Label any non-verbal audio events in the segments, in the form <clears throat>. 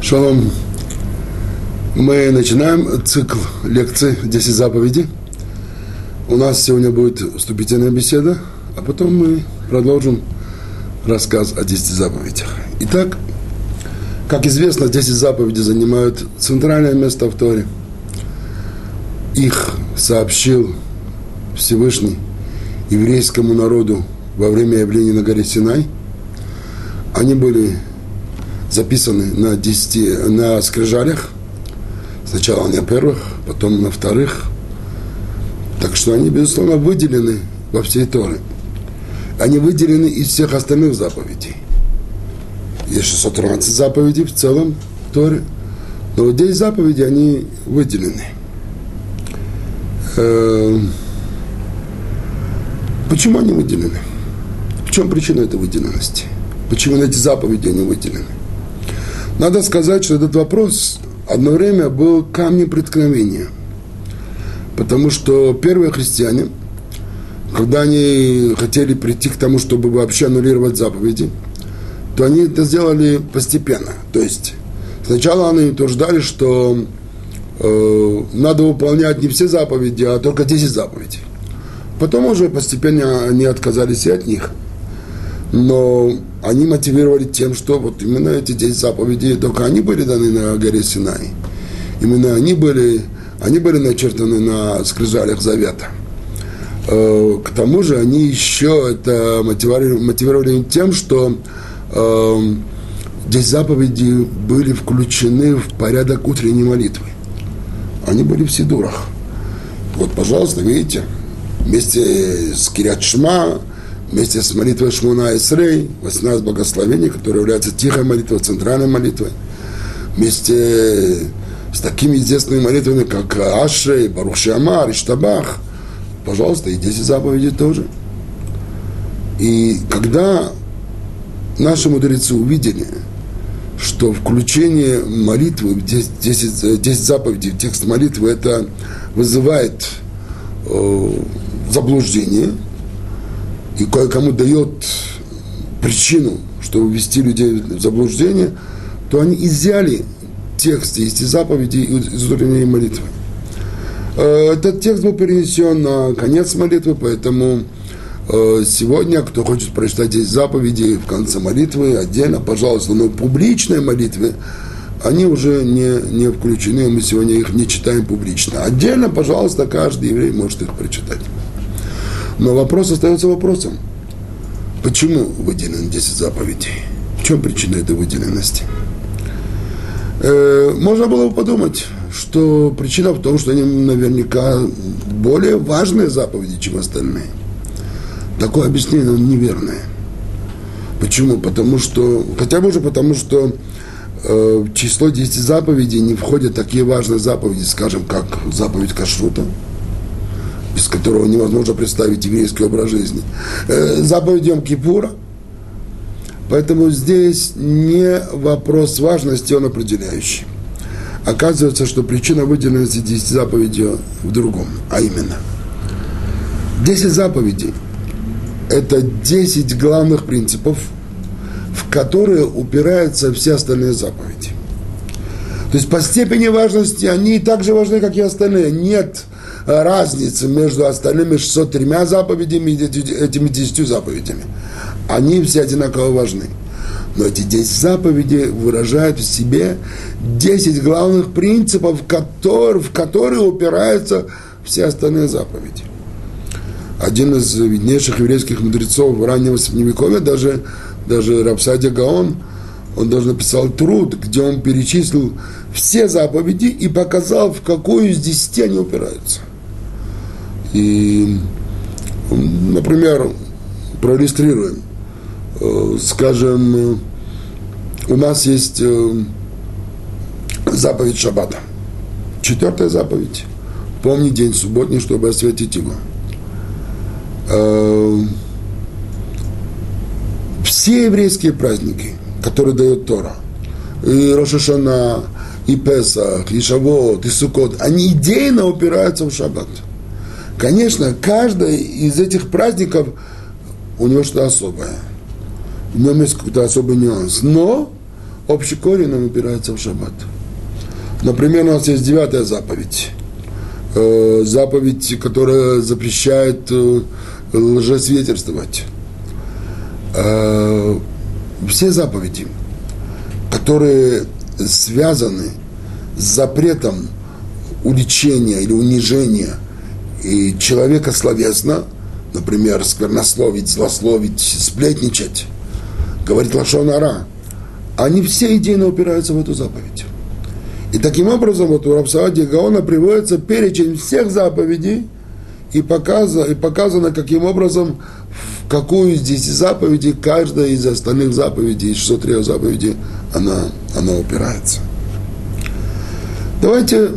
Шалом. Мы начинаем цикл лекций «10 заповедей». У нас сегодня будет вступительная беседа, а потом мы продолжим рассказ о 10 заповедях. Итак, как известно, 10 заповедей занимают центральное место в Торе. Их сообщил Всевышний еврейскому народу во время явления на горе Синай. Они были записаны на, 10, на скрижалях. Сначала на первых, потом на вторых. Так что они, безусловно, выделены во всей Торе. Они выделены из всех остальных заповедей. Есть 613 заповедей в целом в Торе. Но вот 10 заповедей, они выделены. Эм, почему они выделены? В чем причина этой выделенности? Почему эти заповеди они выделены? Надо сказать, что этот вопрос одно время был камнем преткновения. Потому что первые христиане, когда они хотели прийти к тому, чтобы вообще аннулировать заповеди, то они это сделали постепенно. То есть сначала они утверждали, что э, надо выполнять не все заповеди, а только 10 заповедей. Потом уже постепенно они отказались и от них – но они мотивировали тем, что вот именно эти 10 заповедей, только они были даны на горе Синай. Именно они были, они были начертаны на скрижалях завета. Э, к тому же они еще это мотивировали, мотивировали тем, что э, 10 заповедей были включены в порядок утренней молитвы. Они были в Сидурах. Вот, пожалуйста, видите, вместе с Кирят Шма, вместе с молитвой Шмуна Исрей, 18 благословений, которая является тихой молитвой, центральной молитвой, вместе с такими известными молитвами, как Ашрей, Барух Шиамар, Иштабах, пожалуйста, и 10 заповедей тоже. И когда наши мудрецы увидели, что включение молитвы, 10, 10, 10 заповедей в текст молитвы, это вызывает э, заблуждение – и кое-кому дает причину, чтобы ввести людей в заблуждение, то они изъяли текст из заповедей из утренней молитвы. Э, этот текст был перенесен на конец молитвы, поэтому э, сегодня, кто хочет прочитать эти заповеди в конце молитвы, отдельно, пожалуйста, но публичной молитвы, они уже не, не включены, мы сегодня их не читаем публично. Отдельно, пожалуйста, каждый еврей может их прочитать. Но вопрос остается вопросом. Почему выделены 10 заповедей? В чем причина этой выделенности? Э, можно было бы подумать, что причина в том, что они наверняка более важные заповеди, чем остальные. Такое объяснение неверное. Почему? Потому что, хотя бы уже потому, что э, в число 10 заповедей не входят такие важные заповеди, скажем, как заповедь кашрута – без которого невозможно представить еврейский образ жизни. Э, заповедь Йом Кипура. Поэтому здесь не вопрос важности, он определяющий. Оказывается, что причина выделенности 10 заповедей в другом, а именно 10 заповедей – это 10 главных принципов, в которые упираются все остальные заповеди. То есть по степени важности они так же важны, как и остальные. Нет разницы между остальными 603 заповедями и этими 10 заповедями. Они все одинаково важны. Но эти 10 заповедей выражают в себе 10 главных принципов, которые, в которые упираются все остальные заповеди. Один из виднейших еврейских мудрецов раннего Средневековья, даже, даже Рапсадия Гаон, он даже написал труд, где он перечислил все заповеди и показал, в какую из десяти они упираются. И, например, проиллюстрируем. Э, скажем, у нас есть э, заповедь Шаббата. Четвертая заповедь. Помни день субботний, чтобы осветить его. Э, все еврейские праздники, которые дает Тора, и Рошашана, и Песах, и Шавот, и Сукот, они идейно упираются в Шаббат – Конечно, каждый из этих праздников у него что-то особое. В нем есть какой-то особый нюанс. Но общий корень нам упирается в шаббат. Например, у нас есть девятая заповедь. Э, заповедь, которая запрещает э, лжесвидетельствовать. Э, все заповеди, которые связаны с запретом уличения или унижения и человека словесно, например, сквернословить, злословить, сплетничать, говорить лошонара, они все идейно упираются в эту заповедь. И таким образом вот у Рабсаади Гаона приводится перечень всех заповедей и показано, и показано, каким образом, в какую из 10 заповедей, каждая из остальных заповедей, из 603 заповедей, она, она упирается. Давайте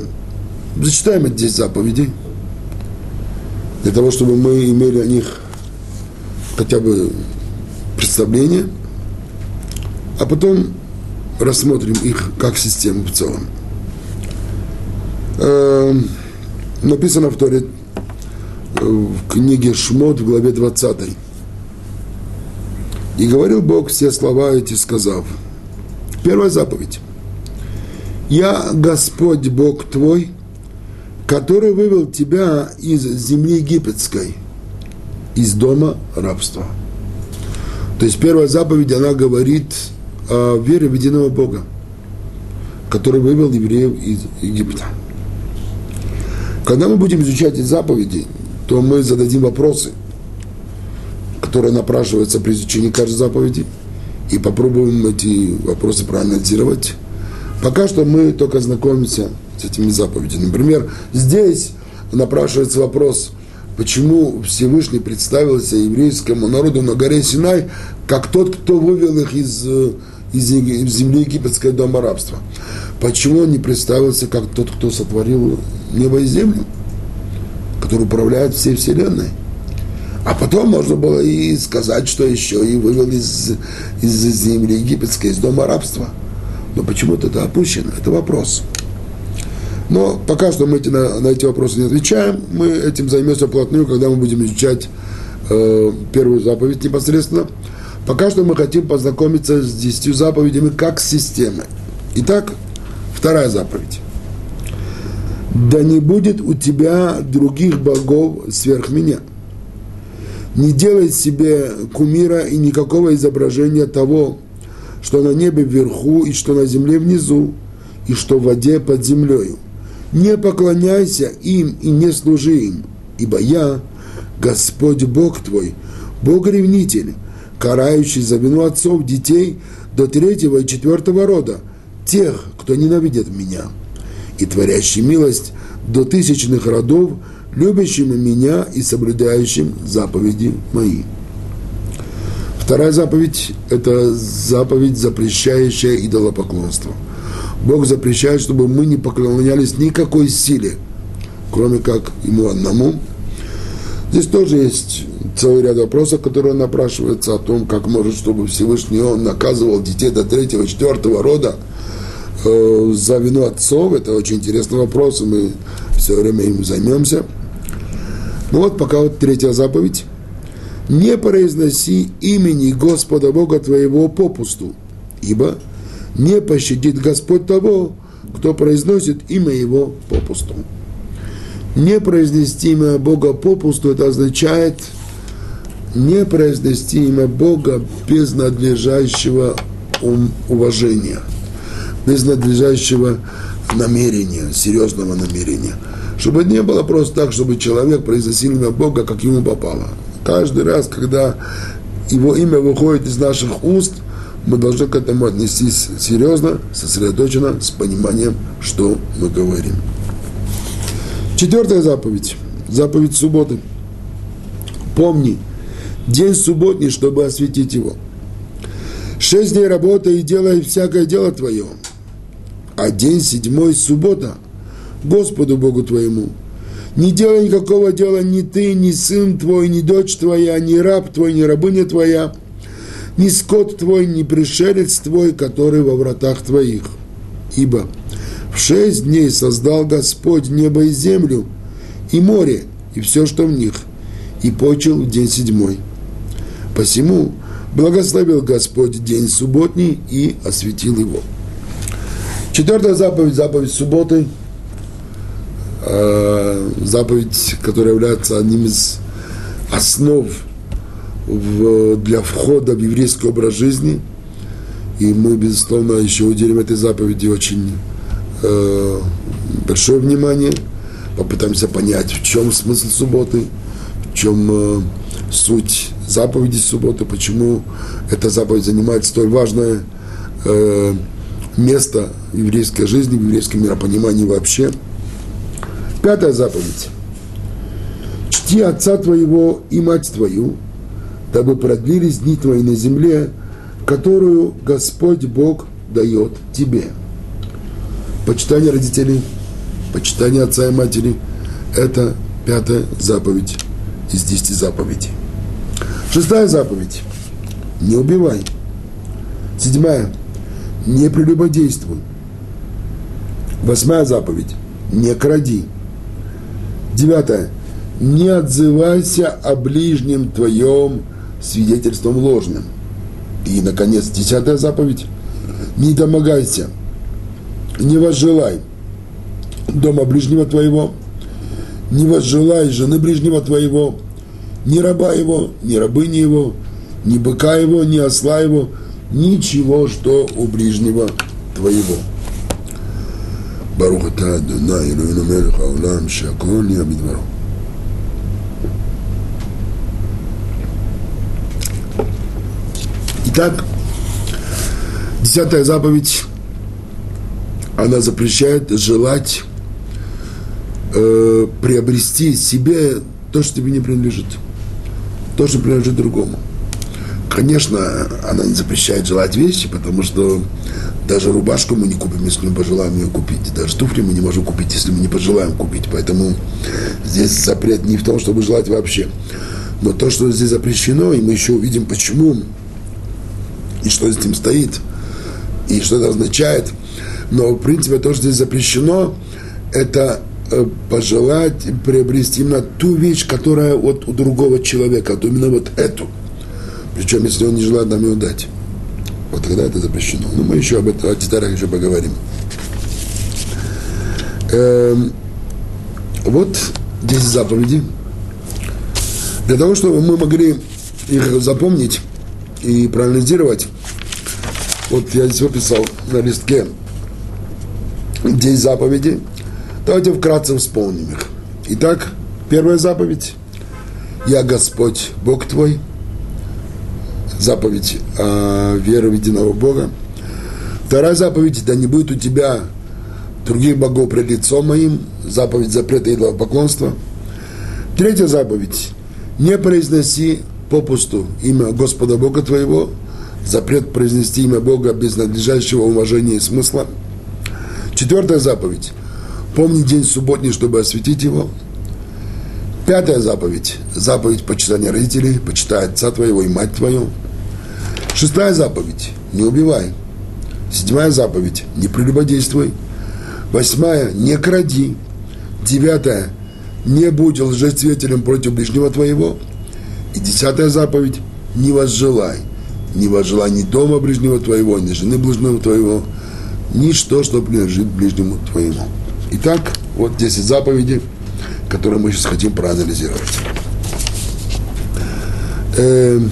зачитаем эти 10 заповедей, для того, чтобы мы имели о них хотя бы представление, а потом рассмотрим их как систему в целом. Э, написано в Торе э, в книге Шмот в главе 20. И говорил Бог все слова эти, сказав. Первая заповедь. Я Господь Бог твой, который вывел тебя из земли египетской, из дома рабства. То есть первая заповедь, она говорит о вере в единого Бога, который вывел евреев из Египта. Когда мы будем изучать эти заповеди, то мы зададим вопросы, которые напрашиваются при изучении каждой заповеди, и попробуем эти вопросы проанализировать. Пока что мы только знакомимся с этими заповедями. Например, здесь напрашивается вопрос, почему Всевышний представился еврейскому народу на горе Синай, как тот, кто вывел их из, из земли египетской дома рабства. Почему он не представился как тот, кто сотворил небо и землю, который управляет всей вселенной? А потом можно было и сказать, что еще и вывел из, из земли египетской, из дома рабства. Но почему-то это опущено, это вопрос. Но пока что мы эти, на, на эти вопросы не отвечаем. Мы этим займемся вплотную, когда мы будем изучать э, первую заповедь непосредственно. Пока что мы хотим познакомиться с десятью заповедями как системой. Итак, вторая заповедь. Да не будет у тебя других богов сверх меня – не делай себе кумира и никакого изображения того, что на небе вверху и что на земле внизу, и что в воде под землею. Не поклоняйся им и не служи им, ибо я, Господь Бог твой, Бог-ревнитель, карающий за вину отцов детей до третьего и четвертого рода, тех, кто ненавидит меня, и творящий милость до тысячных родов, любящим меня и соблюдающим заповеди мои. Вторая заповедь – это заповедь, запрещающая идолопоклонство. Бог запрещает, чтобы мы не поклонялись никакой силе, кроме как Ему одному. Здесь тоже есть целый ряд вопросов, которые напрашиваются о том, как может, чтобы Всевышний Он наказывал детей до третьего, четвертого рода э, за вину отцов. Это очень интересный вопрос, и мы все время им займемся – ну вот пока вот третья заповедь. Не произноси имени Господа Бога твоего попусту, ибо не пощадит Господь того, кто произносит имя его попусту. Не произнести имя Бога попусту, это означает не произнести имя Бога без надлежащего уважения, без надлежащего намерения, серьезного намерения – чтобы не было просто так, чтобы человек произносил имя Бога, как ему попало. Каждый раз, когда его имя выходит из наших уст, мы должны к этому отнестись серьезно, сосредоточенно, с пониманием, что мы говорим. Четвертая заповедь. Заповедь субботы. Помни, день субботний, чтобы осветить его. Шесть дней работай и делай всякое дело твое. А день седьмой – суббота – Господу Богу твоему. Не делай никакого дела ни ты, ни сын твой, ни дочь твоя, ни раб твой, ни рабыня твоя, ни скот твой, ни пришелец твой, который во вратах твоих. Ибо в шесть дней создал Господь небо и землю, и море, и все, что в них, и почил в день седьмой. Посему Благословил Господь день субботний и осветил его. Четвертая заповедь, заповедь субботы, э, заповедь, которая является одним из основ в, для входа в еврейский образ жизни. И мы, безусловно, еще уделим этой заповеди очень э, большое внимание, попытаемся понять, в чем смысл субботы, в чем э, суть заповеди субботы, почему эта заповедь занимает столь важное э, место в еврейской жизни, в еврейском миропонимании вообще. Пятая заповедь. Чти отца твоего и мать твою, дабы продлились дни твои на земле, которую Господь Бог дает тебе. Почитание родителей, почитание отца и матери – это пятая заповедь из десяти заповедей. Шестая заповедь – не убивай. Седьмая – не прелюбодействуй. Восьмая заповедь – не кради. Девятая – не отзывайся о ближнем твоем свидетельством ложным. И, наконец, десятая заповедь – не домогайся, не возжелай дома ближнего твоего, не возжелай жены ближнего твоего – ни раба его, ни рабыни его, ни быка его, ни осла его, ничего, что у ближнего твоего. ברוך אתה אדוני אלוהינו מלך העולם שהכל נהיה בדברו. Итак, десятая заповедь, она запрещает желать э, приобрести себе то, что тебе не принадлежит тоже принадлежит другому. Конечно, она не запрещает желать вещи, потому что даже рубашку мы не купим, если мы пожелаем ее купить. Даже туфли мы не можем купить, если мы не пожелаем купить. Поэтому здесь запрет не в том, чтобы желать вообще. Но то, что здесь запрещено, и мы еще увидим, почему, и что с этим стоит, и что это означает. Но, в принципе, то, что здесь запрещено, это Э, пожелать приобрести именно ту вещь, которая вот у другого человека, то именно вот эту. Причем, если он не желает нам ее дать. Вот тогда это запрещено. Но мы еще об этом, о деталях еще поговорим. Эм, вот 10 заповедей. Для того, чтобы мы могли их запомнить и проанализировать, вот я здесь выписал на листке 10 заповедей, Давайте вкратце вспомним их. Итак, первая заповедь. Я Господь, Бог твой. Заповедь о вере в единого Бога. Вторая заповедь, да не будет у тебя других богов пред лицом моим. Заповедь запрета поклонства. Третья заповедь. Не произноси попусту имя Господа Бога твоего. Запрет произнести имя Бога без надлежащего уважения и смысла. Четвертая заповедь. Помни день субботний, чтобы осветить его. Пятая заповедь. Заповедь почитания родителей, почитай отца твоего и мать твою. Шестая заповедь. Не убивай. Седьмая заповедь. Не прелюбодействуй. Восьмая. Не кради. Девятая. Не будь лжецветелем против ближнего твоего. И десятая заповедь. Не возжелай. Не возжелай ни дома ближнего твоего, ни жены ближнего твоего, ничто, что принадлежит ближнему твоему. Итак, вот 10 заповедей, которые мы сейчас хотим проанализировать. Эм,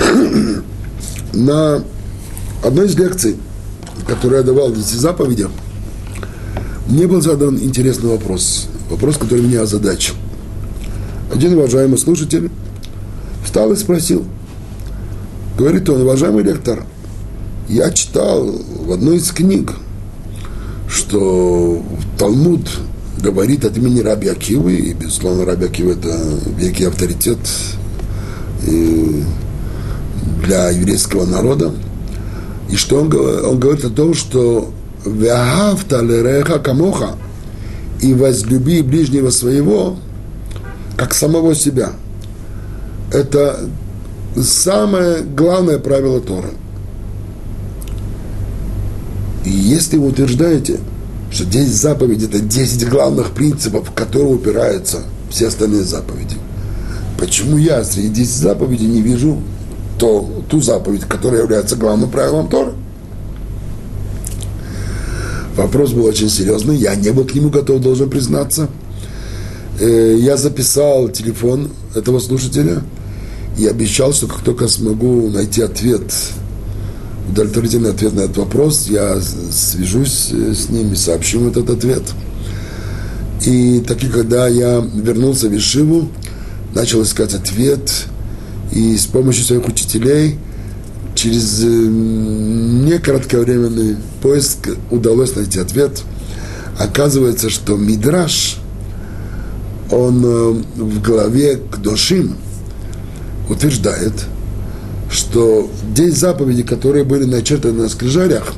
<clears throat> на одной из лекций, которую я давал в 10 заповедях, мне был задан интересный вопрос. Вопрос, который меня озадачил. Один уважаемый слушатель встал и спросил. Говорит он, уважаемый лектор, я читал в одной из книг – что Талмуд говорит от имени Раби Акивы, и, безусловно, Раби Акива – это великий авторитет для еврейского народа. И что он, он говорит о том, что «Вяхавта лереха камоха» и возлюби ближнего своего, как самого себя. Это самое главное правило Торы – и если вы утверждаете, что 10 заповедей – это 10 главных принципов, в которые упираются все остальные заповеди, почему я среди 10 заповедей не вижу то, ту заповедь, которая является главным правилом Тора? Вопрос был очень серьезный, я не был к нему готов, должен признаться. Э, я записал телефон этого слушателя и обещал, что как только смогу найти ответ, удовлетворительный ответ на этот вопрос, я свяжусь э, с ним и сообщу этот ответ. И таки, когда я вернулся в Ишиву, начал искать ответ, и с помощью своих учителей через э, некоткровременный поиск удалось найти ответ. Оказывается, что Мидраш, он э, в главе к Дошим утверждает, что 10 заповедей, которые были начертаны на скрижалях,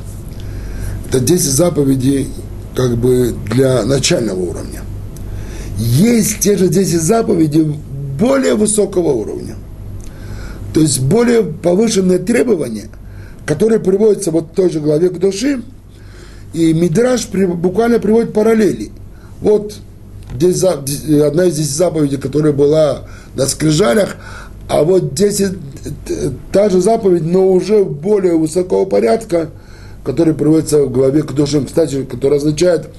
это 10 заповедей как бы для начального уровня. Есть те же 10 заповедей более высокого уровня. То есть более повышенные требования, которые приводятся вот в той же главе к душе, и Мидраш буквально приводит параллели. Вот здесь одна из десяти заповедей, которая была на скрижалях, а вот 10, та же заповедь, но уже более высокого порядка, которая приводится в главе к душам, кстати, которая означает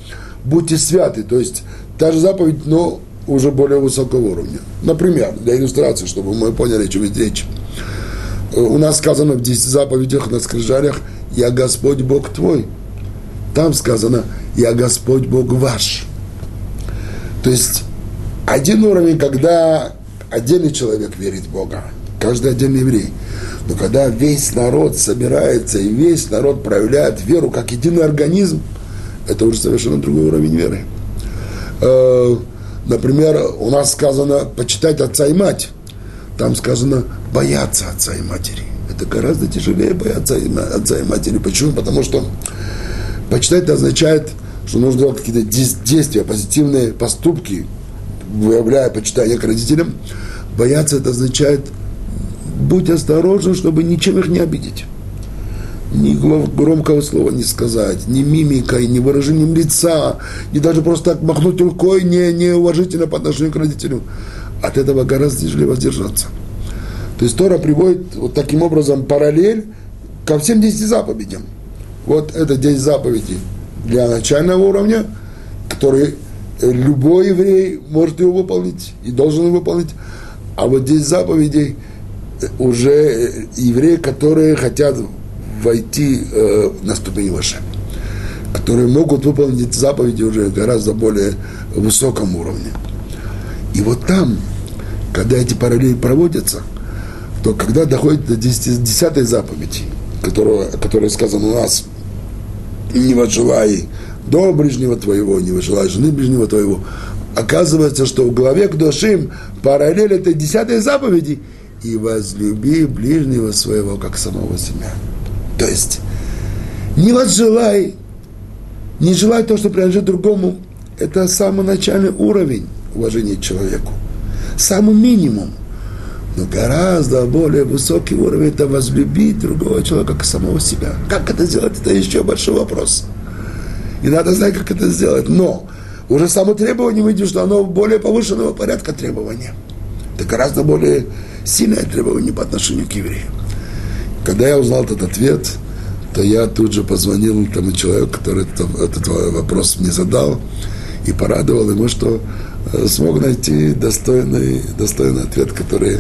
«будьте святы», то есть та же заповедь, но уже более высокого уровня. Например, для иллюстрации, чтобы мы поняли, о чем идет речь. У нас сказано в 10 заповедях на скрижалях «Я Господь Бог твой». Там сказано «Я Господь Бог ваш». То есть один уровень, когда отдельный человек верит в Бога, каждый отдельный еврей. Но когда весь народ собирается и весь народ проявляет веру как единый организм, это уже совершенно другой уровень веры. Э, Например, у нас сказано почитать отца и мать. Там сказано бояться отца и матери. Это гораздо тяжелее бояться отца и матери. Почему? Потому что почитать означает, что нужно делать какие-то действия, позитивные поступки, выявляя почитание к родителям. Бояться это означает будь осторожен, чтобы ничем их не обидеть ни громкого слова не сказать, ни мимикой, ни выражением лица, ни даже просто так махнуть рукой не, неуважительно по отношению к родителю. От этого гораздо тяжелее воздержаться. То есть Тора приводит вот таким образом параллель ко всем 10 заповедям. Вот это 10 заповедей для начального уровня, которые любой еврей может его выполнить и должен его выполнить. А вот 10 заповедей уже евреи, которые хотят войти э, на ступень выше, которые могут выполнить заповеди уже гораздо более высоком уровне. И вот там, когда эти параллели проводятся, то когда доходит до 10, 10 заповеди, которая, которая сказана у нас, не возжелай дома ближнего твоего, не возжелай жены ближнего твоего, оказывается, что в главе к душим параллель этой десятой заповеди и возлюби ближнего своего, как самого себя. То есть, не возжелай, не желай то, что принадлежит другому, это самый начальный уровень уважения к человеку. Самый минимум. Но гораздо более высокий уровень – это возлюбить другого человека как самого себя. Как это сделать, это еще большой вопрос. И надо знать, как это сделать. Но уже само требование видим, что оно более повышенного порядка требования. Это гораздо более сильное требование по отношению к евреям. Когда я узнал этот ответ, то я тут же позвонил тому человеку, который этот, этот вопрос мне задал, и порадовал ему, что смог найти достойный, достойный ответ, который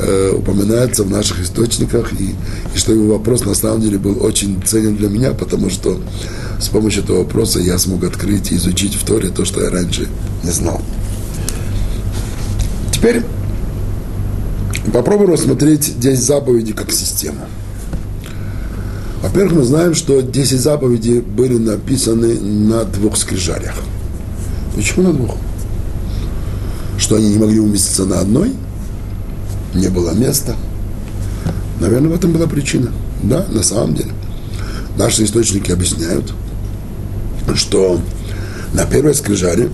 э, упоминается в наших источниках, и, и что его вопрос на самом деле был очень ценен для меня, потому что с помощью этого вопроса я смог открыть и изучить в Торе то, что я раньше не знал. Теперь Попробуем рассмотреть 10 заповедей как систему. Во-первых, мы знаем, что 10 заповедей были написаны на двух скрижалях. Почему на двух? Что они не могли уместиться на одной? Не было места. Наверное, в этом была причина. Да, на самом деле. Наши источники объясняют, что на первой скрижале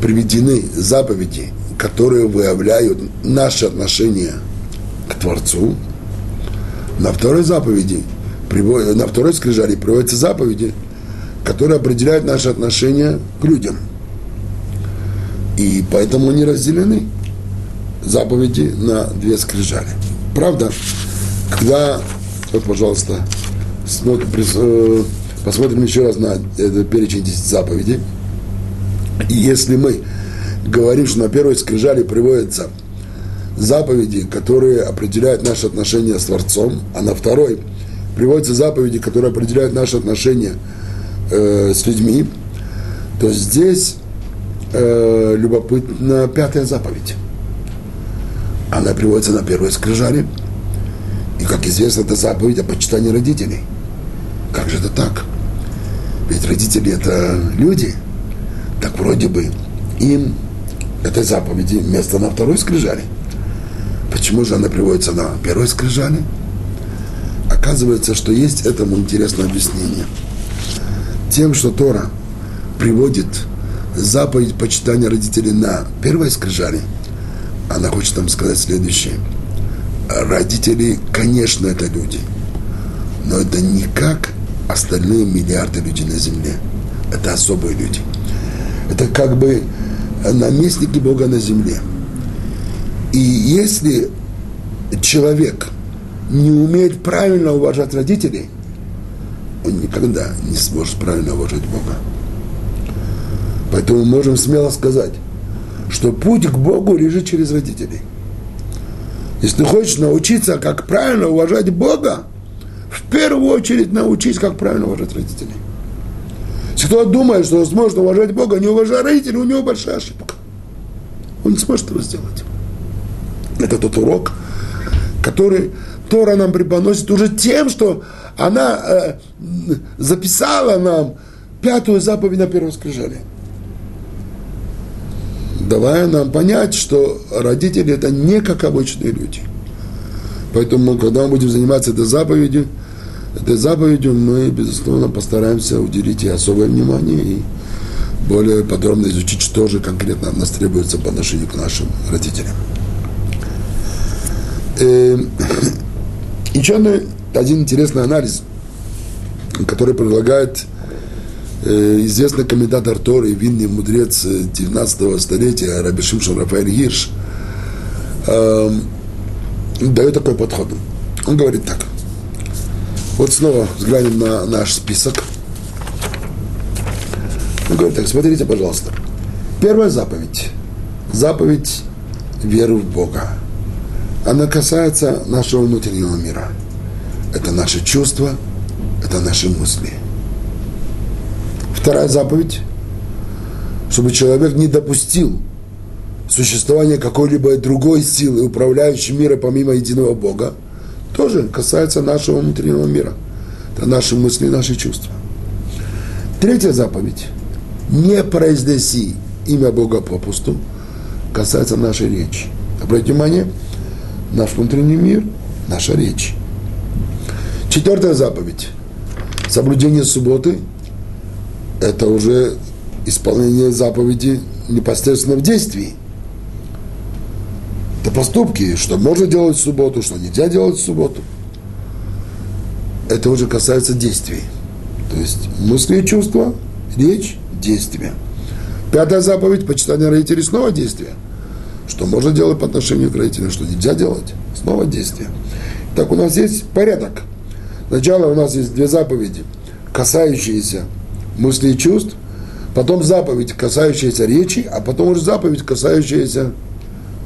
приведены заповеди которые выявляют наше отношение к Творцу. На второй заповеди, на второй скрижали приводятся заповеди, которые определяют наше отношение к людям. И поэтому они разделены. заповеди на две скрижали. Правда, когда, вот, пожалуйста, э, посмотрим еще раз на этот перечень 10 заповедей. И если мы говорим, что на первой скрижали приводятся заповеди, которые определяют наши отношения с Творцом, а на второй приводятся заповеди, которые определяют наши отношения э, с людьми, то здесь э, любопытна пятая заповедь. Она приводится на первой скрижали. И, как известно, это заповедь о почитании родителей. Как же это так? Ведь родители – это люди. Так вроде бы им этой заповеди место на второй скрижали. Почему же она приводится на первой скрижали? Оказывается, что есть этому интересное объяснение. Тем, что Тора приводит заповедь почитания родителей на первой скрижали, она хочет нам сказать следующее. Родители, конечно, это люди, но это не как остальные миллиарды людей на земле. Это особые люди. Это как бы наместники Бога на земле. И если человек не умеет правильно уважать родителей, он никогда не сможет правильно уважать Бога. Поэтому можем смело сказать, что путь к Богу лежит через родителей. Если ты хочешь научиться, как правильно уважать Бога, в первую очередь научись, как правильно уважать родителей. Если кто думает, что сможет уважать Бога, не уважая родителей, у него большая ошибка. Он не сможет этого сделать. Это тот урок, который Тора нам преподносит уже тем, что она э, записала нам пятую заповедь на первом скрижале давая нам понять, что родители это не как обычные люди. Поэтому, когда мы будем заниматься этой заповедью, этой заповедью мы, безусловно, постараемся уделить ей особое внимание и более подробно изучить, что же конкретно от нас требуется по отношению к нашим родителям. Э, <clears throat> еще один интересный анализ, который предлагает известный комментатор Торы, винный мудрец 19 столетия, Раби Шимшон Рафаэль Гирш, э, дает такой подход. Он говорит так. Вот снова взглянем на наш список. Он говорит так, смотрите, пожалуйста. Первая заповедь. Заповедь веры в Бога. Она касается нашего внутреннего мира. Это наши чувства, это наши мысли – Вторая заповедь, чтобы человек не допустил существования какой-либо другой силы, управляющей миром помимо единого Бога, тоже касается нашего внутреннего мира. Это наши мысли, наши чувства. Третья заповедь. Не произнеси имя Бога попусту, касается нашей речи. Обратите внимание, наш внутренний мир, наша речь. Четвертая заповедь. Соблюдение субботы это уже исполнение заповеди непосредственно в действии. Это поступки, что можно делать в субботу, что нельзя делать в субботу. Это уже касается действий. То есть мысли и чувства, речь, действия. Пятая заповедь – почитание родителей снова действие. Что можно делать по отношению к родителям, что нельзя делать, снова действие. Так у нас есть порядок. Сначала у нас есть две заповеди, касающиеся мыслей и чувств, потом заповедь, касающаяся речи, а потом уже заповедь, касающаяся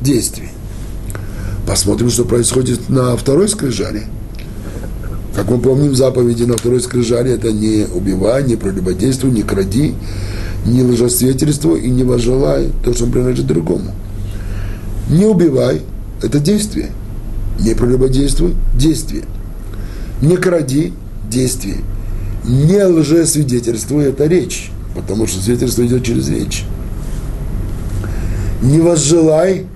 действий. Посмотрим, что происходит на второй скрижале. Как мы помним, заповеди на второй скрижале это не убивай, не прелюбодействуй, не кради, не лжесвидетельствуй и не возжелай то, что принадлежит другому. Не убивай – это действие. Не прелюбодействуй – действие. Не кради – действие не лжесвидетельствуй, это речь, потому что свидетельство идет через речь. Не возжелай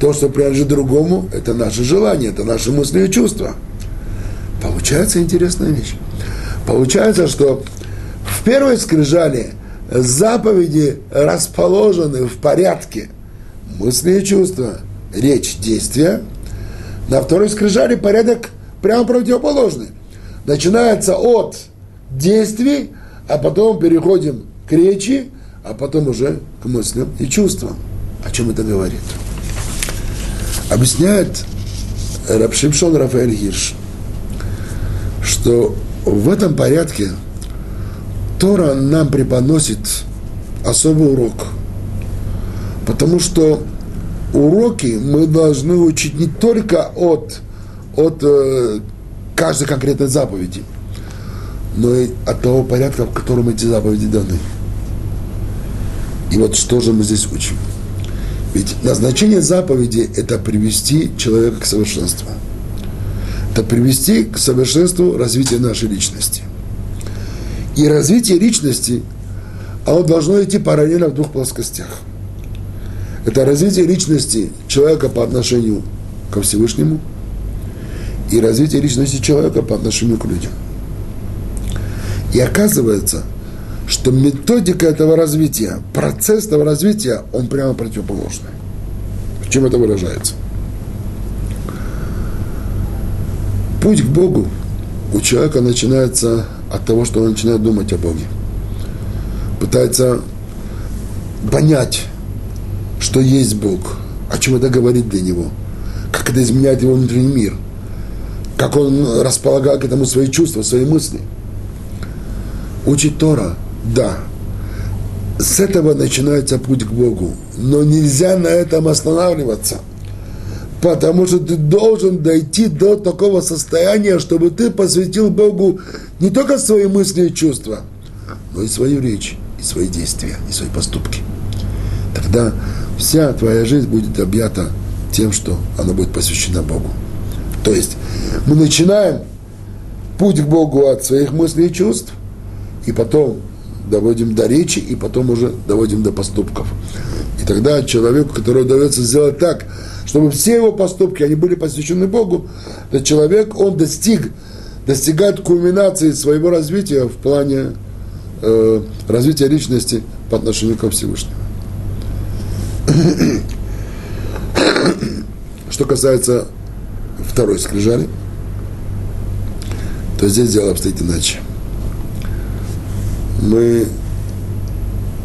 то, что принадлежит другому, это наше желание, это наши мысли и чувства. Получается интересная вещь. Получается, что в первой скрижали заповеди расположены в порядке мысли и чувства, речь, действия. На второй скрижали порядок прямо противоположный начинается от действий, а потом переходим к речи, а потом уже к мыслям и чувствам. О чем это говорит? Объясняет Рабшимшон Рафаэль Гирш, что в этом порядке Тора нам преподносит особый урок. Потому что уроки мы должны учить не только от, от э, каждой конкретной заповеди, но и от того порядка, в котором эти заповеди даны. И вот что же мы здесь учим? Ведь назначение заповеди – это привести человека к совершенству. Это привести к совершенству развития нашей личности. И развитие личности, оно должно идти параллельно в двух плоскостях. Это развитие личности человека по отношению ко Всевышнему и развитие личности человека по отношению к людям. И оказывается, что методика этого развития, процесс этого развития, он прямо противоположный. В чем это выражается? Путь к Богу у человека начинается от того, что он начинает думать о Боге. Пытается понять, что есть Бог, о чем это говорит для него, как это изменяет его внутренний мир, как он располагает к этому свои чувства, свои мысли. Учить Тора – да, с этого начинается путь к Богу. Но нельзя на этом останавливаться. Потому что ты должен дойти до такого состояния, чтобы ты посвятил Богу не только свои мысли и чувства, но и свою речь, и свои действия, и свои поступки. Тогда вся твоя жизнь будет объята тем, что она будет посвящена Богу. То есть мы начинаем путь к Богу от своих мыслей и чувств, и потом доводим до речи и потом уже доводим до поступков. И тогда человеку, который удается сделать так, чтобы все его поступки, они были посвящены Богу, этот человек, он достиг, достигает кульминации своего развития в плане э, развития личности по отношению ко Всевышнему. <coughs> Что касается второй скрижали, то здесь дело обстоит иначе мы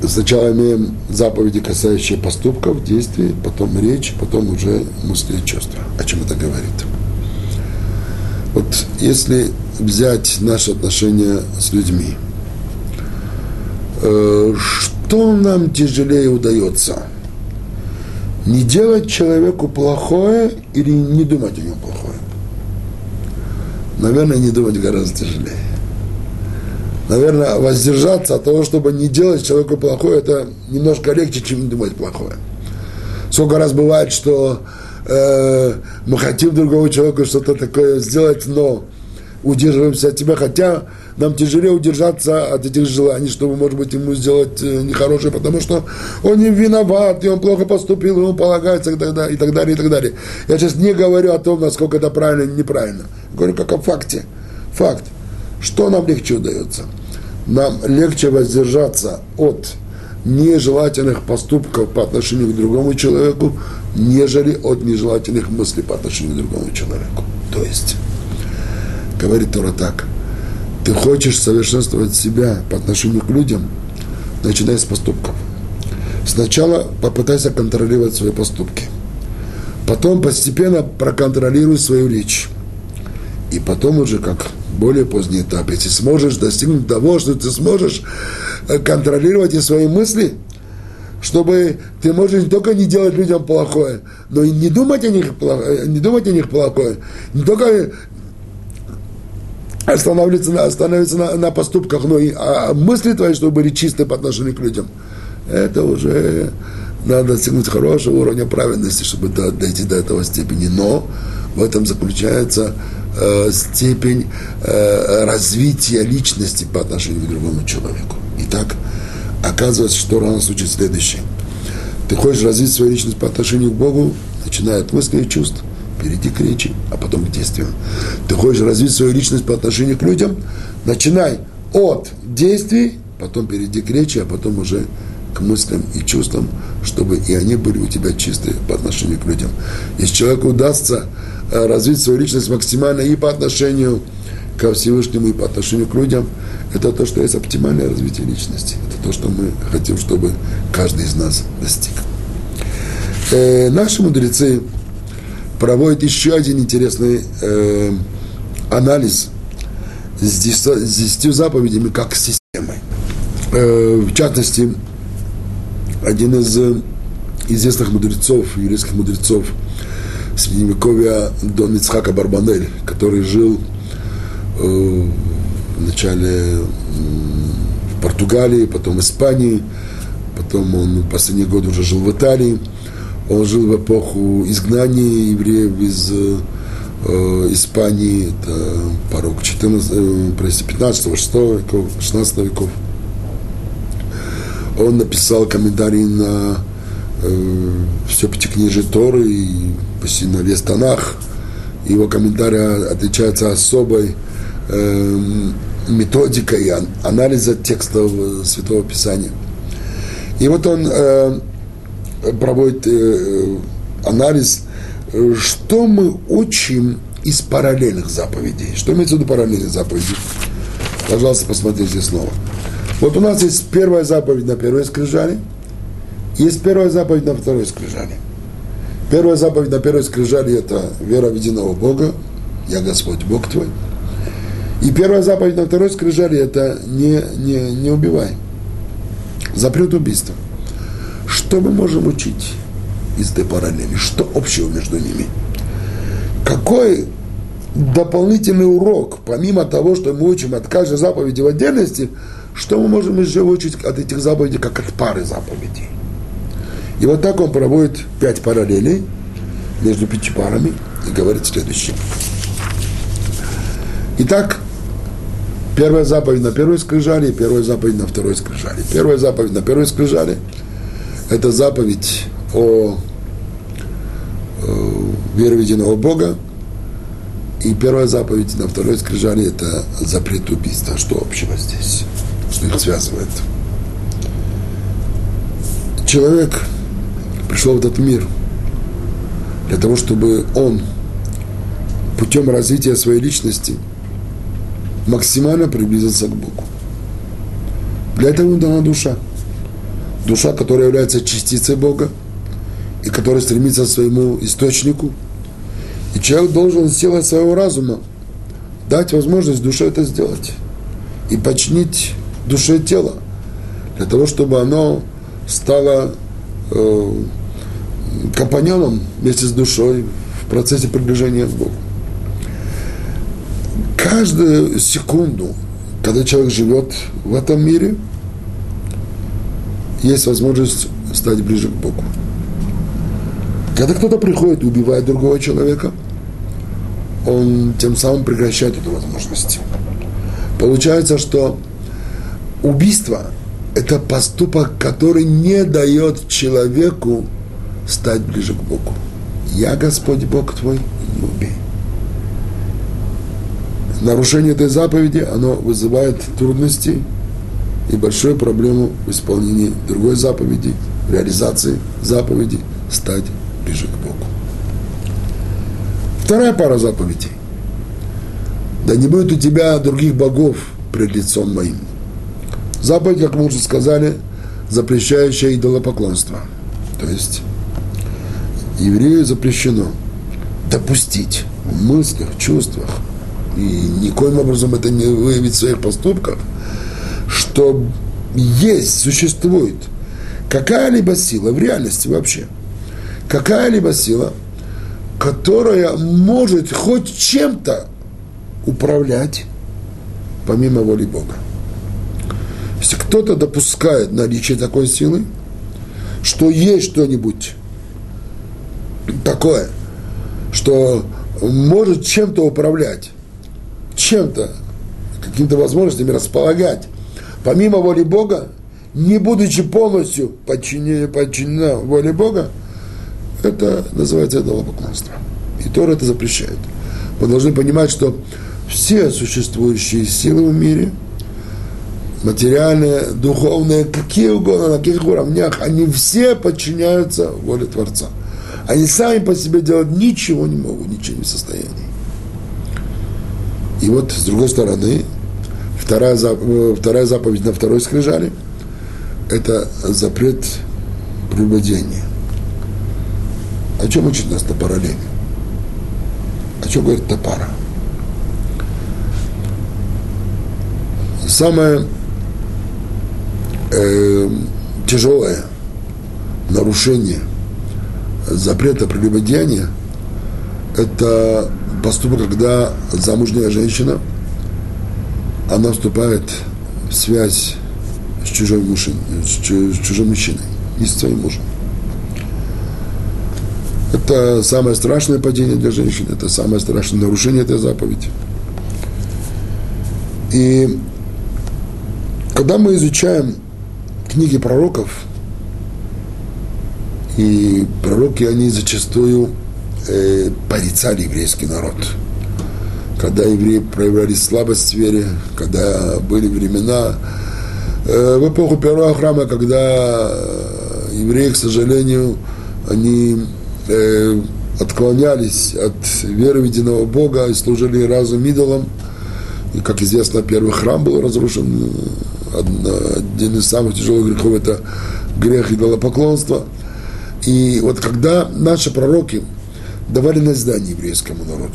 сначала имеем заповеди, касающие поступков, действий, потом речь, потом уже мысли и чувства. О чем это говорит? Вот если взять наши отношения с людьми, э, что нам тяжелее удается? Не делать человеку плохое или не думать о нем плохое? Наверное, не думать гораздо тяжелее наверное, воздержаться от того, чтобы не делать человеку плохое, это немножко легче, чем думать плохое. Сколько раз бывает, что э, мы хотим другого человека что-то такое сделать, но удерживаемся от тебя, хотя нам тяжелее удержаться от этих желаний, чтобы, может быть, ему сделать э, нехорошее, потому что он не виноват, и он плохо поступил, ему полагается, и так далее, и так далее, и так далее. Я сейчас не говорю о том, насколько это правильно или неправильно. Говорю как о факте. Факт. Что нам легче удается? Нам легче воздержаться от нежелательных поступков по отношению к другому человеку, нежели от нежелательных мыслей по отношению к другому человеку. То есть, говорит Тора так, ты хочешь совершенствовать себя по отношению к людям, начинай с поступков. Сначала попытайся контролировать свои поступки. Потом постепенно проконтролируй свою речь. И потом уже, как более поздний этап, если сможешь достигнуть того, что ты сможешь э, контролировать и свои мысли, чтобы ты можешь не только не делать людям плохое, но и не думать о них, э, не думать о них плохое, не только останавливаться на, останавливаться на, на поступках, но и а мысли твои, чтобы были чистые по отношению к людям. Это уже надо достигнуть хорошего уровня праведности, чтобы дойти до этого степени. Но в этом заключается э, степень э, развития личности по отношению к другому человеку. Итак, оказывается, что рано учит следующее. Ты хочешь развить свою личность по отношению к Богу, начиная от мыслей и чувств, перейди к речи, а потом к действиям. Ты хочешь развить свою личность по отношению к людям, начинай от действий, потом перейди к речи, а потом уже к мыслям и чувствам, чтобы и они были у тебя чистые по отношению к людям. Если человеку удастся Э, развить свою личность максимально и по отношению ко Всевышнему, и по отношению к людям, это то, что есть оптимальное развитие личности. Это то, что мы хотим, чтобы каждый из нас достиг. Э, наши мудрецы проводит еще один интересный э, анализ с десятью заповедями как системой. Э, в частности, один из э, известных мудрецов, еврейских мудрецов Средневековья Дон Ицхака Барбанель, который жил э, вначале в Португалии, потом в Испании, потом он в последние годы уже жил в Италии. Он жил в эпоху изгнания евреев из э, Испании, это порог 14, э, 15 6 веков, 16 веков. Он написал комментарий на э, все пятикнижие Торы и почти на весь Танах. Его комментарий отличается особой э, методикой анализа текстов Святого Писания. И вот он э, проводит э, анализ, что мы учим из параллельных заповедей. Что имеется в виду параллельные заповеди? Пожалуйста, посмотрите снова. Вот у нас есть первая заповедь на первой скрижали, есть первая заповедь на второй скрижали. Первая заповедь на первой скрижали – это вера в единого Бога, я Господь, Бог твой. И первая заповедь на второй скрижали – это не, не, не убивай. Запрет убийства. Что мы можем учить из этой параллели? Что общего между ними? Какой дополнительный урок, помимо того, что мы учим от каждой заповеди в отдельности, что мы можем еще учить от этих заповедей, как от пары заповедей? И вот так он проводит пять параллелей между пяти парами и говорит следующее. Итак, первая заповедь на первой скрижали первая заповедь на второй скрижали. Первая заповедь на первой скрижали – это заповедь о, о вере в единого Бога, и первая заповедь на второй скрижали – это запрет убийства. Что общего здесь? Что их связывает? Человек пришел в этот мир для того, чтобы он путем развития своей личности максимально приблизился к Богу. Для этого ему дана душа. Душа, которая является частицей Бога и которая стремится к своему источнику – и человек должен силой своего разума дать возможность душе это сделать. И починить душе тело. Для того, чтобы оно стало э, компаньоном вместе с душой в процессе приближения к Богу. Каждую секунду, когда человек живет в этом мире, есть возможность стать ближе к Богу. Когда кто-то приходит и убивает другого человека – он тем самым прекращает эту возможность. Получается, что убийство – это поступок, который не дает человеку стать ближе к Богу. Я Господь Бог твой, не убей. Нарушение этой заповеди, оно вызывает трудности и большую проблему в исполнении другой заповеди, в реализации заповеди стать ближе к Богу. Вторая пара заповедей. Да не будет у тебя других богов пред лицом моим. Заповедь, как мы уже сказали, запрещающая идолопоклонство. То есть еврею запрещено допустить в мыслях, чувствах, и никоим образом это не выявить в своих поступках, что есть, существует какая-либо сила в реальности вообще, какая-либо сила – которая может хоть чем-то управлять помимо воли Бога. Если кто-то допускает наличие такой силы, что есть что-нибудь такое, что может чем-то управлять, чем-то, какими-то возможностями располагать, помимо воли Бога, не будучи полностью подчинена, подчинена воле Бога, это называется идолопоклонство. И Тора это запрещает. Мы должны понимать, что все существующие силы в мире, материальные, духовные, какие угодно, на каких уровнях, они все подчиняются воле Творца. Они сами по себе делать ничего не могут, ничего не в состоянии. И вот, с другой стороны, вторая, заповедь, вторая заповедь на второй скрижали – это запрет прелюбодения – о чем учит нас на параллели? О чем говорит эта пара? Самое э, тяжелое нарушение запрета прелюбодеяния – это поступок, когда замужняя женщина, она вступает в связь с чужим, мужчиной, с чужим мужчиной, не с своим мужем. Это самое страшное падение для женщин, это самое страшное нарушение этой заповеди. И когда мы изучаем книги пророков, и пророки, они зачастую э, порицали еврейский народ. Когда евреи проявляли слабость в вере, когда были времена, э, в эпоху первого храма, когда евреи, к сожалению, они э, отклонялись от веры в единого Бога и служили разум идолам. И, как известно, первый храм был разрушен. Один из самых тяжелых грехов – это грех идолопоклонства. И вот когда наши пророки давали наздание еврейскому народу,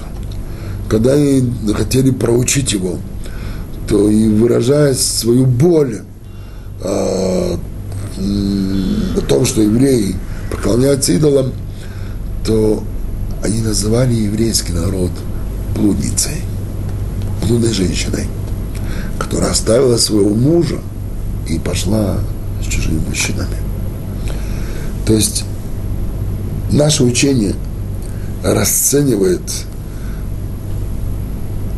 когда они хотели проучить его, то и выражая свою боль э, о том, что евреи поклоняются идолам, то они называли еврейский народ блудницей, блудной женщиной, которая оставила своего мужа и пошла с чужими мужчинами. То есть наше учение расценивает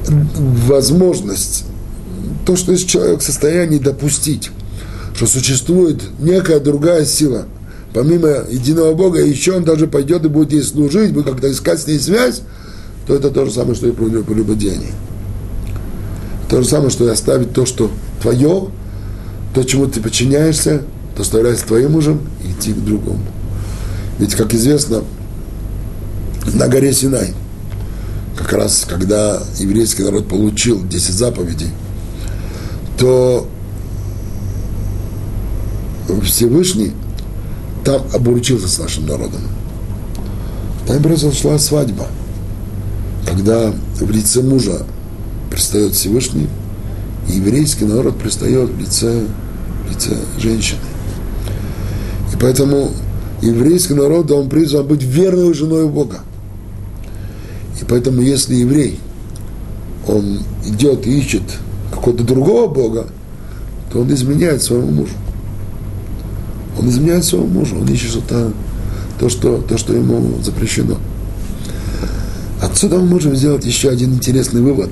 возможность, то, что есть человек в состоянии допустить, что существует некая другая сила – помимо единого Бога, еще он даже пойдет и будет ей служить, будет как-то искать с ней связь, то это то же самое, что и прелюбодеяние. То же самое, что и оставить то, что твое, то, чему ты подчиняешься, то оставляется твоим мужем идти к другому. Ведь, как известно, на горе Синай, как раз когда еврейский народ получил 10 заповедей, то Всевышний там обручился с нашим народом. Там произошла свадьба, когда в лице мужа предстает Всевышний, и еврейский народ предстает в лице, в лице женщины. И поэтому еврейский народ, он призван быть верной женой Бога. И поэтому, если еврей, он идет и ищет какого-то другого Бога, то он изменяет своему мужу. Он изменяет своему мужу, он ищет что-то, то, что, то, что ему запрещено. Отсюда мы можем сделать еще один интересный вывод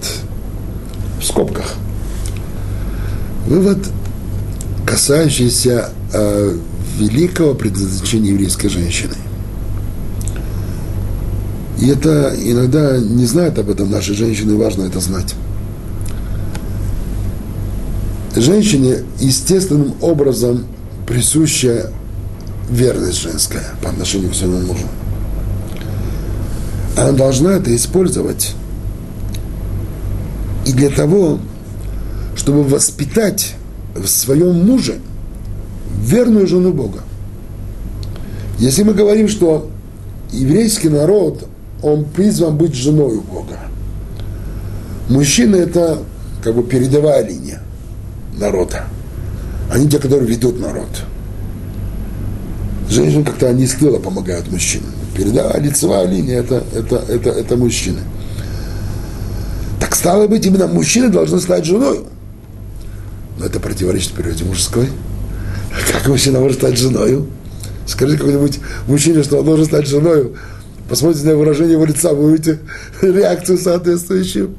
в скобках. Вывод, касающийся э, великого предназначения еврейской женщины. И это иногда не знают об этом наши женщины, важно это знать. Женщине естественным образом присущая верность женская по отношению к своему мужу. Она должна это использовать и для того, чтобы воспитать в своем муже верную жену Бога. Если мы говорим, что еврейский народ, он призван быть женой Бога. Мужчина – это как бы передовая линия народа – они те, которые ведут народ. Женщины как-то не с помогают мужчинам. Переда, лицевая линия это, это, это, это мужчины. Так стало быть, именно мужчины должны стать женой. Но это противоречит природе мужской. Как мужчина может стать женой? Скажите какой-нибудь мужчине, что он должен стать женой. Посмотрите на выражение его лица, вы увидите реакцию соответствующую.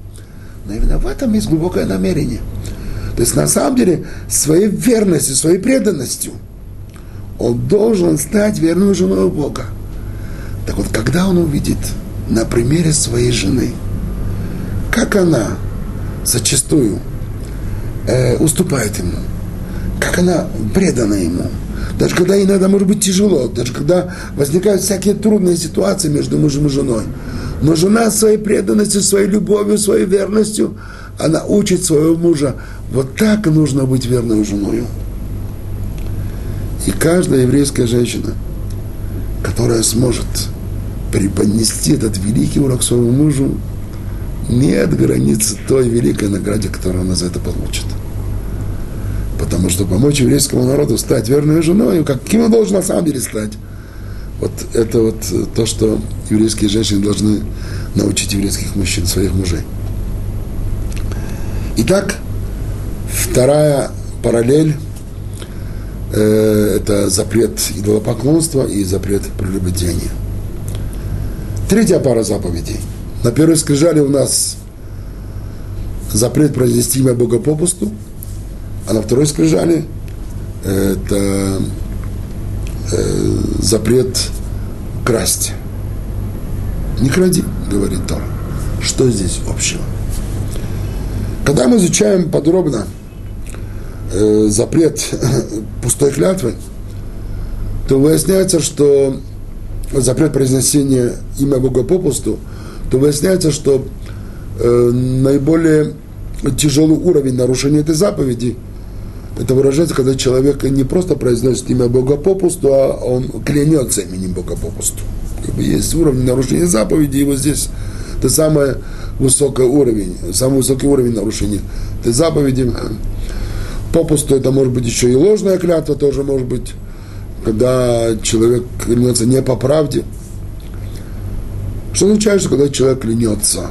Но именно в этом есть глубокое намерение – то есть на самом деле своей верностью, своей преданностью он должен стать верной женой Бога. Так вот, когда он увидит на примере своей жены, как она зачастую э, уступает ему, как она предана ему, даже когда иногда может быть тяжело, даже когда возникают всякие трудные ситуации между мужем и женой. Но жена своей преданностью, своей любовью, своей верностью, она учит своего мужа, вот так нужно быть верной женой. И каждая еврейская женщина, которая сможет преподнести этот великий урок своему мужу, нет границы той великой награде, которую она за это получит. Потому что помочь еврейскому народу стать верной женой, каким он должен на самом деле стать, вот это вот то, что еврейские женщины должны научить еврейских мужчин, своих мужей. Итак, вторая параллель э, это запрет идолопоклонства и запрет прелюбодеяния. Третья пара заповедей. На первой скрижали у нас запрет произнести имя Бога попусту, а на второй скрижали это э, запрет красть. Не кради, говорит Тора. Что здесь общего? Когда мы изучаем подробно э, запрет <laughs> пустой клятвы, то выясняется, что запрет произнесения имя Бога попусту, то выясняется, что э, наиболее тяжелый уровень нарушения этой заповеди – это выражается, когда человек не просто произносит имя Бога попусту, а он клянется именем Бога попусту. Как бы есть уровень нарушения заповеди, и вот здесь это самый высокий уровень, самый высокий уровень нарушения этой заповеди. Попусту это может быть еще и ложная клятва, тоже может быть, когда человек клянется не по правде. Что означает, что когда человек клянется,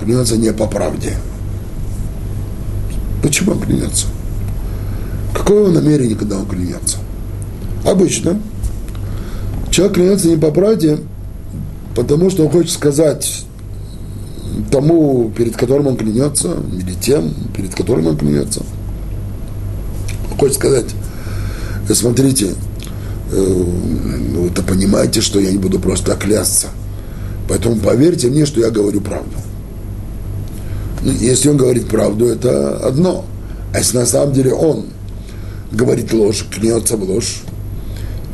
клянется не по правде? Почему он клянется? Какое намерение, когда он клянется? Обычно человек клянется не по правде, потому что он хочет сказать тому, перед которым он клянется, или тем, перед которым он клянется. Он хочет сказать, «Э, смотрите, э, вы-то понимаете, что я не буду просто клясться. Поэтому поверьте мне, что я говорю правду. Ну, если он говорит правду, это одно. А если на самом деле он говорит ложь, клянется в ложь,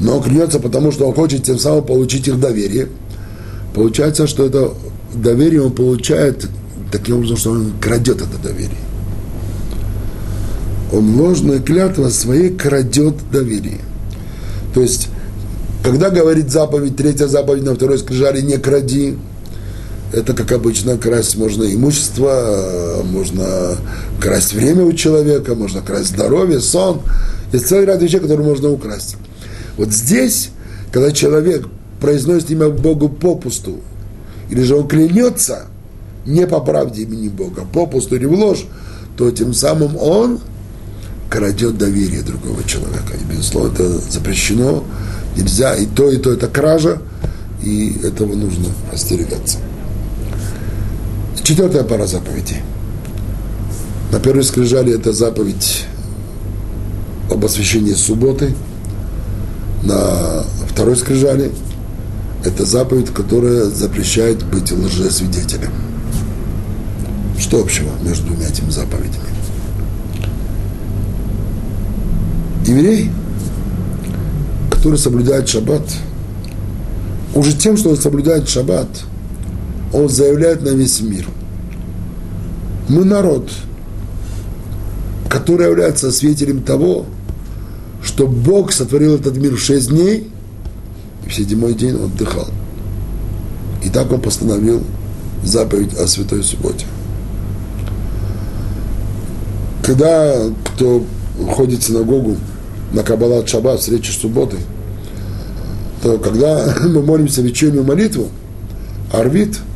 но клянется потому, что он хочет тем самым получить их доверие. Получается, что это доверие он получает таким образом, что он крадет это доверие. Он ложная клятва своей крадет доверие. То есть, когда говорит заповедь, третья заповедь на второй скрижали «не кради», это, как обычно, красть можно имущество, можно красть время у человека, можно красть здоровье, сон. Есть целый ряд вещей, которые можно украсть. Вот здесь, когда человек произносит имя Богу попусту, или же он клянется не по правде имени Бога, попусту или в ложь, то тем самым он крадет доверие другого человека. И, безусловно, это запрещено, нельзя, и то, и то это кража, и этого нужно остерегаться. Четвертая пара заповедей. На первой скрижали это заповедь об освящении субботы. На второй скрижали это заповедь, которая запрещает быть лжесвидетелем. Что общего между двумя этими заповедями? Еврей, который соблюдает шаббат, уже тем, что он соблюдает шаббат – он заявляет на весь мир. Мы народ, который является свидетелем того, что Бог сотворил этот мир в шесть дней, и в седьмой день он отдыхал. И так он постановил заповедь о Святой Субботе. Когда кто ходит в синагогу на Каббалат Шаббат, встречу субботы, то когда <laughs> мы молимся вечернюю молитву, Арвит –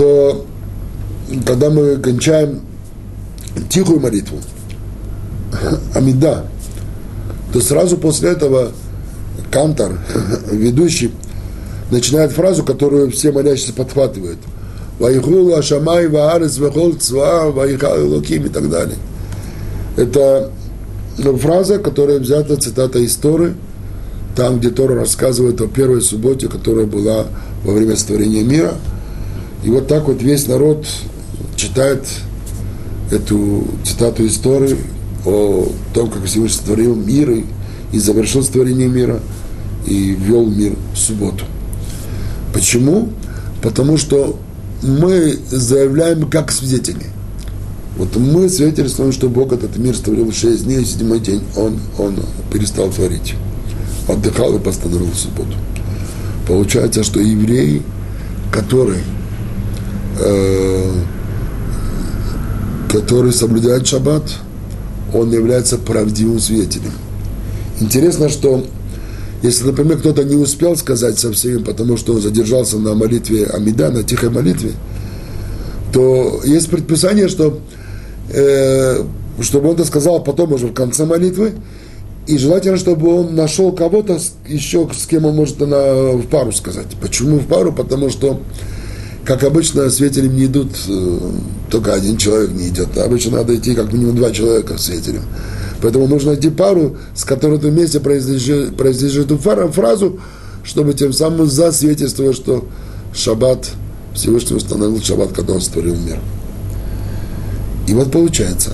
то когда мы кончаем тихую молитву, <laughs> Амида, то сразу после этого Кантор, <laughs> ведущий, начинает фразу, которую все молящиеся подхватывают. Вайхулу Ашамай Ваарес Вехол Цва Вайхал Луким и так далее. Это фраза, которая взята цитата из Торы, там, где Тора рассказывает о первой субботе, которая была во время сотворения мира – и вот так вот весь народ читает эту цитату истории о том, как Всевышний створил мир и, и завершил творение мира и ввел мир в субботу. Почему? Потому что мы заявляем как свидетели. Вот мы свидетельствуем, что Бог этот мир створил в шесть дней, и седьмой день он, он перестал творить. Отдыхал и постановил субботу. Получается, что еврей, который, э, который соблюдает шаббат, он является правдивым свидетелем. Интересно, что если, например, кто-то не успел сказать совсем, потому что он задержался на молитве Амида, на тихой молитве, то есть предписание, что э, чтобы он это сказал потом уже в конце молитвы, и желательно, чтобы он нашел кого-то еще, с кем он может на, в пару сказать. Почему в пару? Потому что, как обычно, свидетелем не идут, э, только один человек не идет. Обычно надо идти как минимум два человека свидетелем. Поэтому нужно найти пару, с которой ты вместе произнесешь эту фразу, чтобы тем самым засвидетельствовать, что шаббат, Всевышний установил шаббат, когда он створил мир. И вот получается,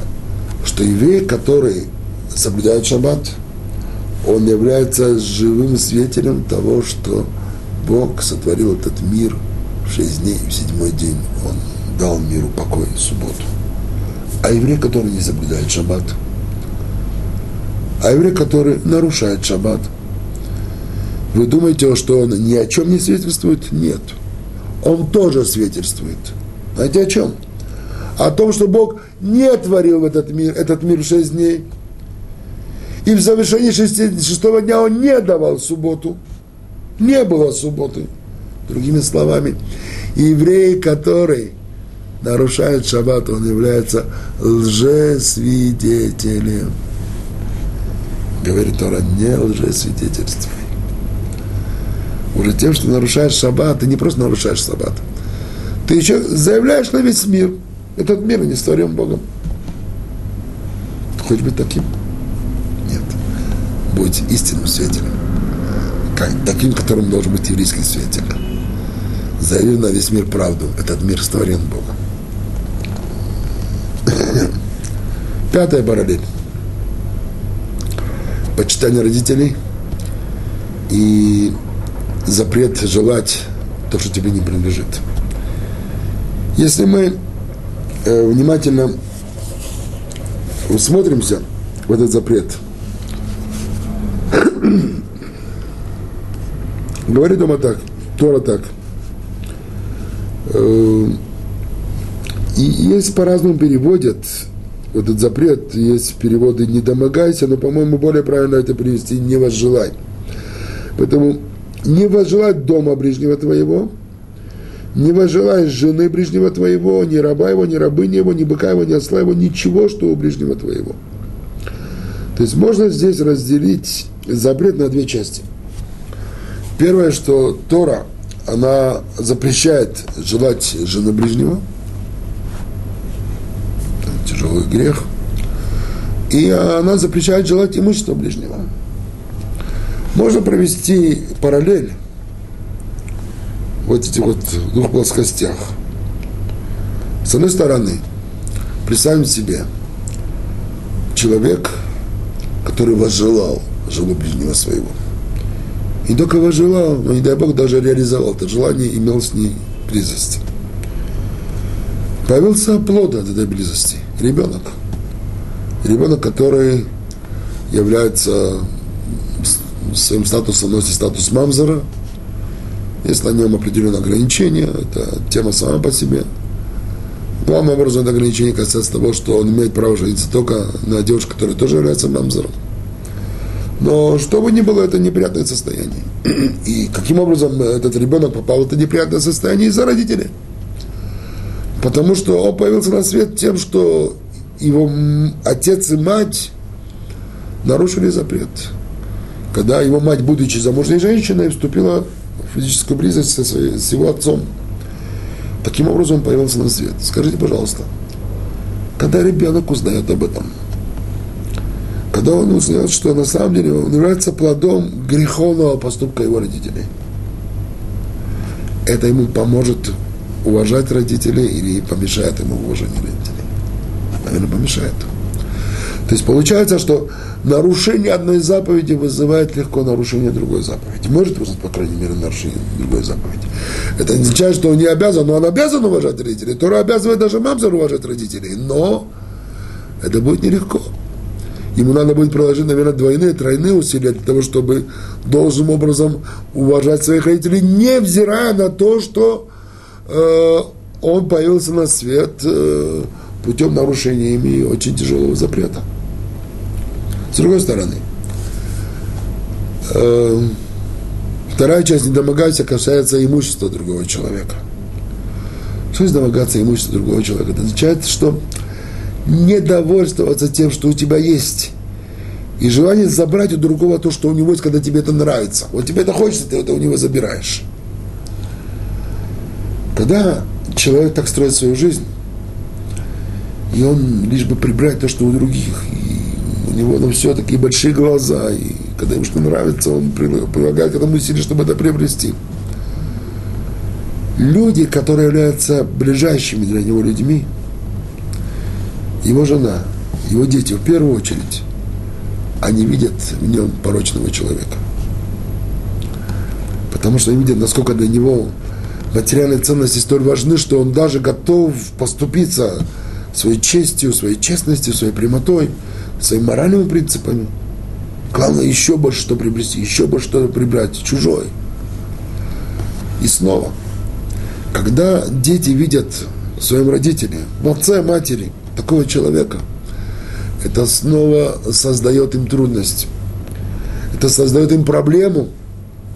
что еврей, который соблюдает шаббат, он является живым свидетелем того, что Бог сотворил этот мир в шесть дней, в седьмой день он дал миру покой субботу. А еврей, который не соблюдает шаббат – а еврей, который нарушает шаббат, вы думаете, что он ни о чем не свидетельствует? Нет. Он тоже свидетельствует. Знаете о чем? О том, что Бог не творил этот мир, этот мир в шесть дней. И в завершении шести, шестого дня он не давал субботу. Не было субботы. Другими словами, еврей, который нарушает шаббат, он является лжесвидетелем говорит Тора, не лжесвидетельствуй. Уже тем, что нарушаешь шаббат, ты не просто нарушаешь шаббат, ты еще заявляешь на весь мир. Этот мир не створен Богом. Хочешь быть таким? Нет. Будь истинным свидетелем. Таким, которым должен быть еврейский свидетель. Заяви на весь мир правду. Этот мир створен Богом. <coughs> Пятая параллель почитание родителей и запрет желать то, что тебе не принадлежит. Если мы э, внимательно усмотримся в этот запрет, <coughs> говорит дома так, Тора так. Э, и есть по-разному переводят этот запрет, есть переводы «не домогайся», но, по-моему, более правильно это привести «не возжелай». Поэтому не возжелать дома ближнего твоего, не возжелай жены ближнего твоего, ни раба его, ни рабыни его, ни быка его, ни осла его, ничего, что у ближнего твоего. То есть можно здесь разделить запрет на две части. Первое, что Тора, она запрещает желать жены ближнего – тяжелый грех. И она запрещает желать имущества ближнего. Можно провести параллель в этих вот двух плоскостях. С одной стороны, представим себе человек, который возжелал жену ближнего своего. И только возжелал, но не дай Бог даже реализовал это желание, имел с ней близость. Появился плод от этой близости ребенок. Ребенок, который является своим статусом, носит статус мамзера. Есть на нем определенные ограничения, это тема сама по себе. Главным образом это ограничение касается того, что он имеет право жениться только на девушке, которая тоже является мамзером. Но что бы ни было, это неприятное состояние. <clears throat> И каким образом этот ребенок попал в это неприятное состояние из-за родителей? Потому что он появился на свет тем, что его отец и мать нарушили запрет. Когда его мать, будучи замужней женщиной, вступила в физическую близость со своей, с его отцом. Таким образом он появился на свет. Скажите, пожалуйста, когда ребенок узнает об этом, когда он узнает, что на самом деле он является плодом греховного поступка его родителей, это ему поможет уважать родителей или помешает ему в уважении родителей? Наверное, помешает. То есть получается, что нарушение одной заповеди вызывает легко нарушение другой заповеди. Может вызвать, по крайней мере, нарушение другой заповеди. Это не означает, что он не обязан, но он обязан уважать родителей. Тора обязывает даже мамзер уважать родителей. Но это будет нелегко. Ему надо будет приложить, наверное, двойные, тройные усилия для того, чтобы должным образом уважать своих родителей, невзирая на то, что э, он появился на свет э, путем нарушения ими очень тяжелого запрета. С другой стороны, э, вторая часть недомогайся касается имущества другого человека. Что есть домогаться имущества другого человека? Это означает, что не довольствоваться тем, что у тебя есть. И желание забрать у другого то, что у него есть, когда тебе это нравится. Вот тебе это хочется, ты это у него забираешь. Когда человек так строит свою жизнь, и он лишь бы прибрать то, что у других, и у него ну, все такие большие глаза, и когда ему что нравится, он прилагает к этому усилия, чтобы это приобрести. Люди, которые являются ближайшими для него людьми, его жена, его дети в первую очередь, они видят в нем порочного человека. Потому что они видят, насколько для него материальные ценности столь важны, что он даже готов поступиться своей честью, своей честностью, своей прямотой, своими моральными принципами. Главное, еще больше что приобрести, еще больше что прибрать, чужой. И снова, когда дети видят своим родителям, в отце, матери – такого человека, это снова создает им трудность. Это создает им проблему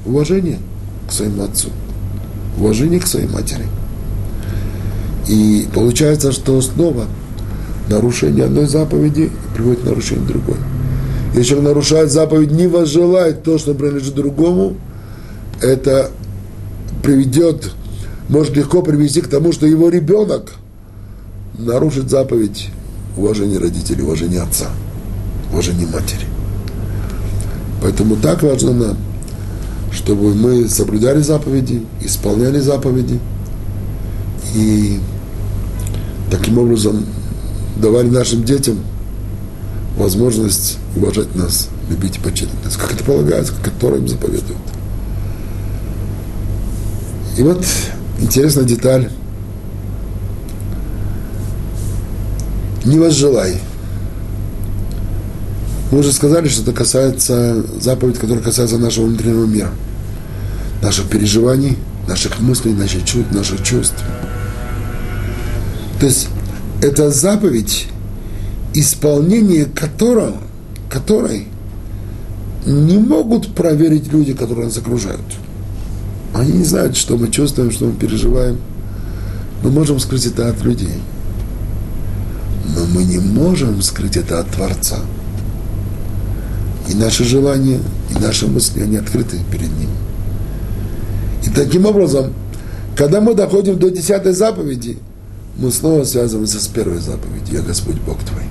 уважения к своему отцу, уважения к своей матери. И получается, что снова нарушение одной заповеди приводит к нарушению другой. Если человек нарушает заповедь, не возжелает то, что принадлежит другому, это приведет, может легко привести к тому, что его ребенок – нарушит заповедь уважения родителей, уважения отца, уважения матери. Поэтому так важно нам, чтобы мы соблюдали заповеди, исполняли заповеди и таким образом давали нашим детям возможность уважать нас, любить и почитать нас, как это полагается, как Тора им заповедует. И вот интересная деталь не возжелай. Мы уже сказали, что это касается заповедь, которая касается нашего внутреннего мира, наших переживаний, наших мыслей, наших чувств, наших чувств. То есть это заповедь, исполнение которого, которой не могут проверить люди, которые нас окружают. Они не знают, что мы чувствуем, что мы переживаем. Мы можем скрыть это от людей но мы не можем скрыть это от Творца. И наши желания, и наши мысли, они открыты перед Ним. И таким образом, когда мы доходим до десятой заповеди, мы снова связываемся с первой заповедью «Я Господь Бог твой».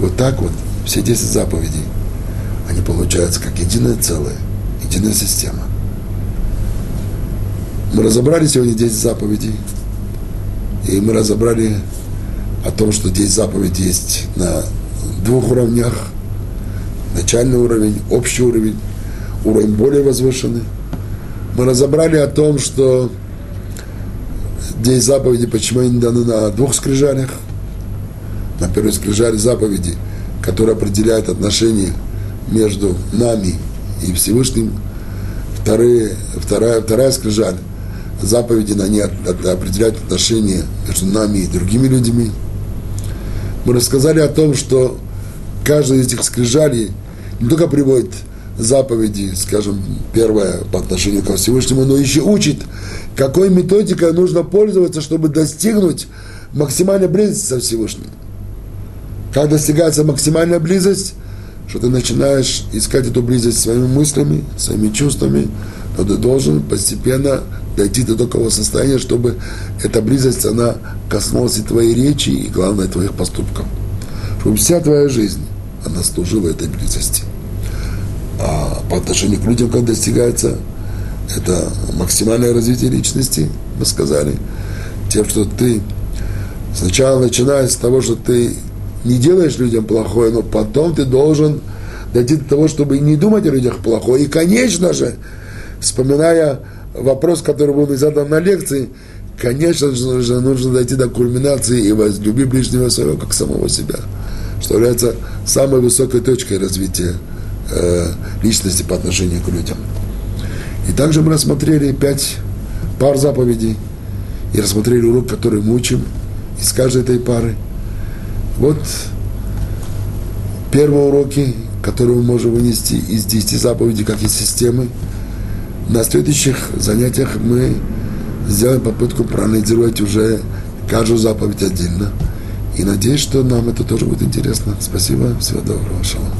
Вот так вот все десять заповедей, они получаются как единое целое, единая система. Мы разобрали сегодня 10 заповедей, и мы разобрали о том, что здесь заповедь есть на двух уровнях. Начальный уровень, общий уровень, уровень более возвышенный. Мы разобрали о том, что здесь заповеди, почему они даны на двух скрижалях. На первой скрижале заповеди, которая определяет отношения между нами и Всевышним. Вторые, вторая, вторая скрижаль заповеди, на ней определяют отношения между нами и другими людьми мы рассказали о том, что каждый из этих скрижалей не только приводит заповеди, скажем, первое по отношению ко Всевышнему, но еще учит, какой методикой нужно пользоваться, чтобы достигнуть максимальной близости со Всевышним. Как достигается максимальная близость, что ты начинаешь искать эту близость своими мыслями, своими чувствами, но ты должен постепенно дойти до такого состояния, чтобы эта близость, она коснулась и твоей речи, и, главное, твоих поступков. Чтобы вся твоя жизнь, она служила этой близости. А по отношению к людям, как достигается, это максимальное развитие личности, мы сказали, тем, что ты сначала начиная с того, что ты не делаешь людям плохое, но потом ты должен дойти до того, чтобы не думать о людях плохое. И, конечно же, вспоминая вопрос, который был задан на лекции, конечно же, нужно дойти до кульминации и возлюби ближнего своего, как самого себя. что является самой высокой точкой развития э, личности по отношению к людям. И также мы рассмотрели пять пар заповедей и рассмотрели урок, который мы учим из каждой этой пары. Вот первые уроки, которые мы можем вынести из 10 заповедей, как из системы. На следующих занятиях мы сделаем попытку проанализировать уже каждую заповедь отдельно. И надеюсь, что нам это тоже будет интересно. Спасибо. Всего доброго. Шалом.